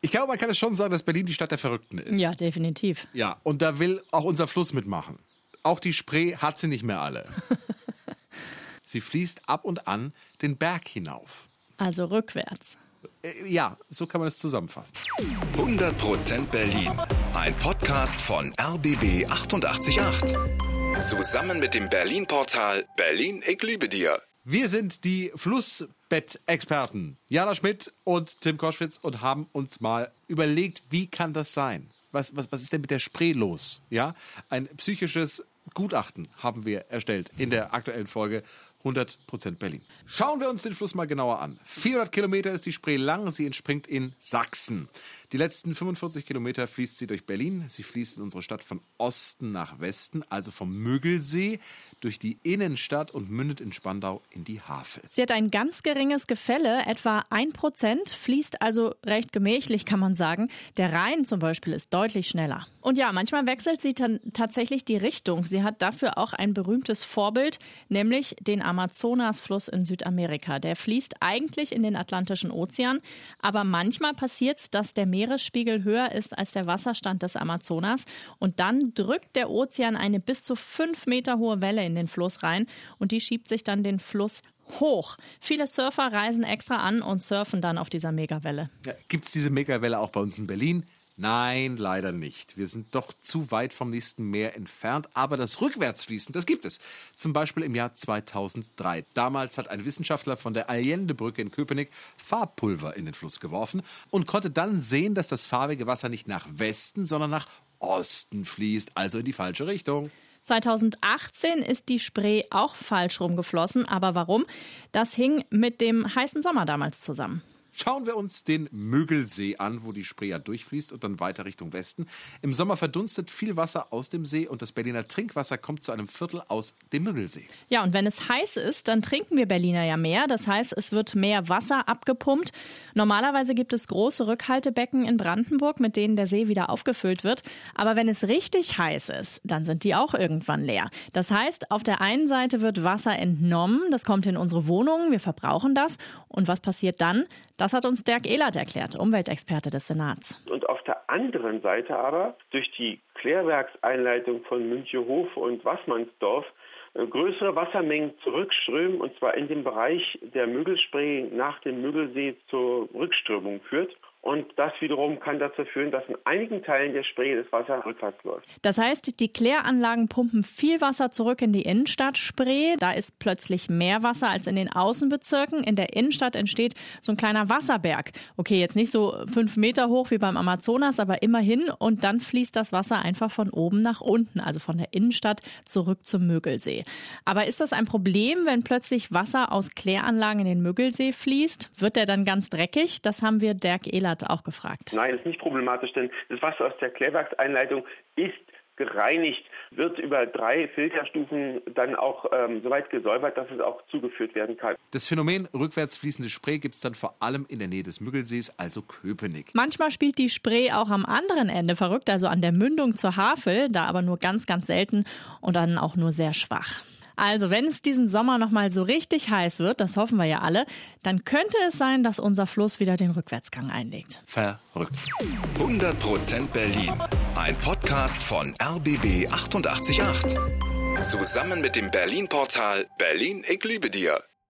Ich glaube, man kann es schon sagen, dass Berlin die Stadt der Verrückten ist. Ja, definitiv. Ja, und da will auch unser Fluss mitmachen. Auch die Spree hat sie nicht mehr alle. sie fließt ab und an den Berg hinauf. Also rückwärts. Äh, Ja, so kann man es zusammenfassen. 100% Berlin. Ein Podcast von RBB 888. Zusammen mit dem Berlin-Portal Berlin, ich liebe dir. Wir sind die Flussbettexperten Jana Schmidt und Tim Koschwitz und haben uns mal überlegt, wie kann das sein? Was, was, was ist denn mit der Spree los? Ja, ein psychisches Gutachten haben wir erstellt in der aktuellen Folge 100% Berlin. Schauen wir uns den Fluss mal genauer an. 400 Kilometer ist die Spree lang, sie entspringt in Sachsen. Die letzten 45 Kilometer fließt sie durch Berlin. Sie fließt in unsere Stadt von Osten nach Westen, also vom Müggelsee, durch die Innenstadt und mündet in Spandau in die Havel. Sie hat ein ganz geringes Gefälle, etwa ein Prozent, fließt also recht gemächlich, kann man sagen. Der Rhein zum Beispiel ist deutlich schneller. Und ja, manchmal wechselt sie dann tatsächlich die Richtung. Sie hat dafür auch ein berühmtes Vorbild, nämlich den Amazonasfluss in Südamerika. Der fließt eigentlich in den Atlantischen Ozean, aber manchmal passiert es, dass der Meeresspiegel höher ist als der Wasserstand des Amazonas und dann drückt der Ozean eine bis zu fünf Meter hohe Welle in den Fluss rein und die schiebt sich dann den Fluss hoch. Viele Surfer reisen extra an und surfen dann auf dieser Megawelle. Ja, Gibt es diese Megawelle auch bei uns in Berlin? Nein, leider nicht. Wir sind doch zu weit vom nächsten Meer entfernt, aber das Rückwärtsfließen, das gibt es. Zum Beispiel im Jahr 2003. Damals hat ein Wissenschaftler von der Allende-Brücke in Köpenick Farbpulver in den Fluss geworfen und konnte dann sehen, dass das farbige Wasser nicht nach Westen, sondern nach Osten fließt, also in die falsche Richtung. 2018 ist die Spree auch falsch rumgeflossen, aber warum? Das hing mit dem heißen Sommer damals zusammen. Schauen wir uns den Müggelsee an, wo die Spree ja durchfließt und dann weiter Richtung Westen. Im Sommer verdunstet viel Wasser aus dem See und das Berliner Trinkwasser kommt zu einem Viertel aus dem Müggelsee. Ja, und wenn es heiß ist, dann trinken wir Berliner ja mehr. Das heißt, es wird mehr Wasser abgepumpt. Normalerweise gibt es große Rückhaltebecken in Brandenburg, mit denen der See wieder aufgefüllt wird. Aber wenn es richtig heiß ist, dann sind die auch irgendwann leer. Das heißt, auf der einen Seite wird Wasser entnommen, das kommt in unsere Wohnungen, wir verbrauchen das. Und was passiert dann? Das hat uns Dirk Ehlert erklärt, Umweltexperte des Senats. Und auf der anderen Seite aber durch die Klärwerkseinleitung von Münchehof und Wassmannsdorf äh, größere Wassermengen zurückströmen und zwar in dem Bereich der Müggelspree nach dem Müggelsee zur Rückströmung führt. Und das wiederum kann dazu führen, dass in einigen Teilen der Spree das Wasser rückwärts läuft. Das heißt, die Kläranlagen pumpen viel Wasser zurück in die Innenstadt Spree. Da ist plötzlich mehr Wasser als in den Außenbezirken. In der Innenstadt entsteht so ein kleiner Wasserberg. Okay, jetzt nicht so fünf Meter hoch wie beim Amazonas, aber immerhin. Und dann fließt das Wasser einfach von oben nach unten, also von der Innenstadt zurück zum Müggelsee. Aber ist das ein Problem, wenn plötzlich Wasser aus Kläranlagen in den Müggelsee fließt? Wird der dann ganz dreckig? Das haben wir Dirk Ehlert auch gefragt. Nein, ist nicht problematisch, denn das Wasser aus der Klärwerkseinleitung ist gereinigt, wird über drei Filterstufen dann auch ähm, soweit gesäubert, dass es auch zugeführt werden kann. Das Phänomen rückwärts fließende Spree gibt es dann vor allem in der Nähe des Müggelsees, also Köpenick. Manchmal spielt die Spree auch am anderen Ende verrückt, also an der Mündung zur Havel, da aber nur ganz, ganz selten und dann auch nur sehr schwach. Also, wenn es diesen Sommer nochmal so richtig heiß wird, das hoffen wir ja alle, dann könnte es sein, dass unser Fluss wieder den Rückwärtsgang einlegt. Verrückt. 100% Berlin. Ein Podcast von RBB 888. Zusammen mit dem Berlin-Portal Berlin, ich liebe dir.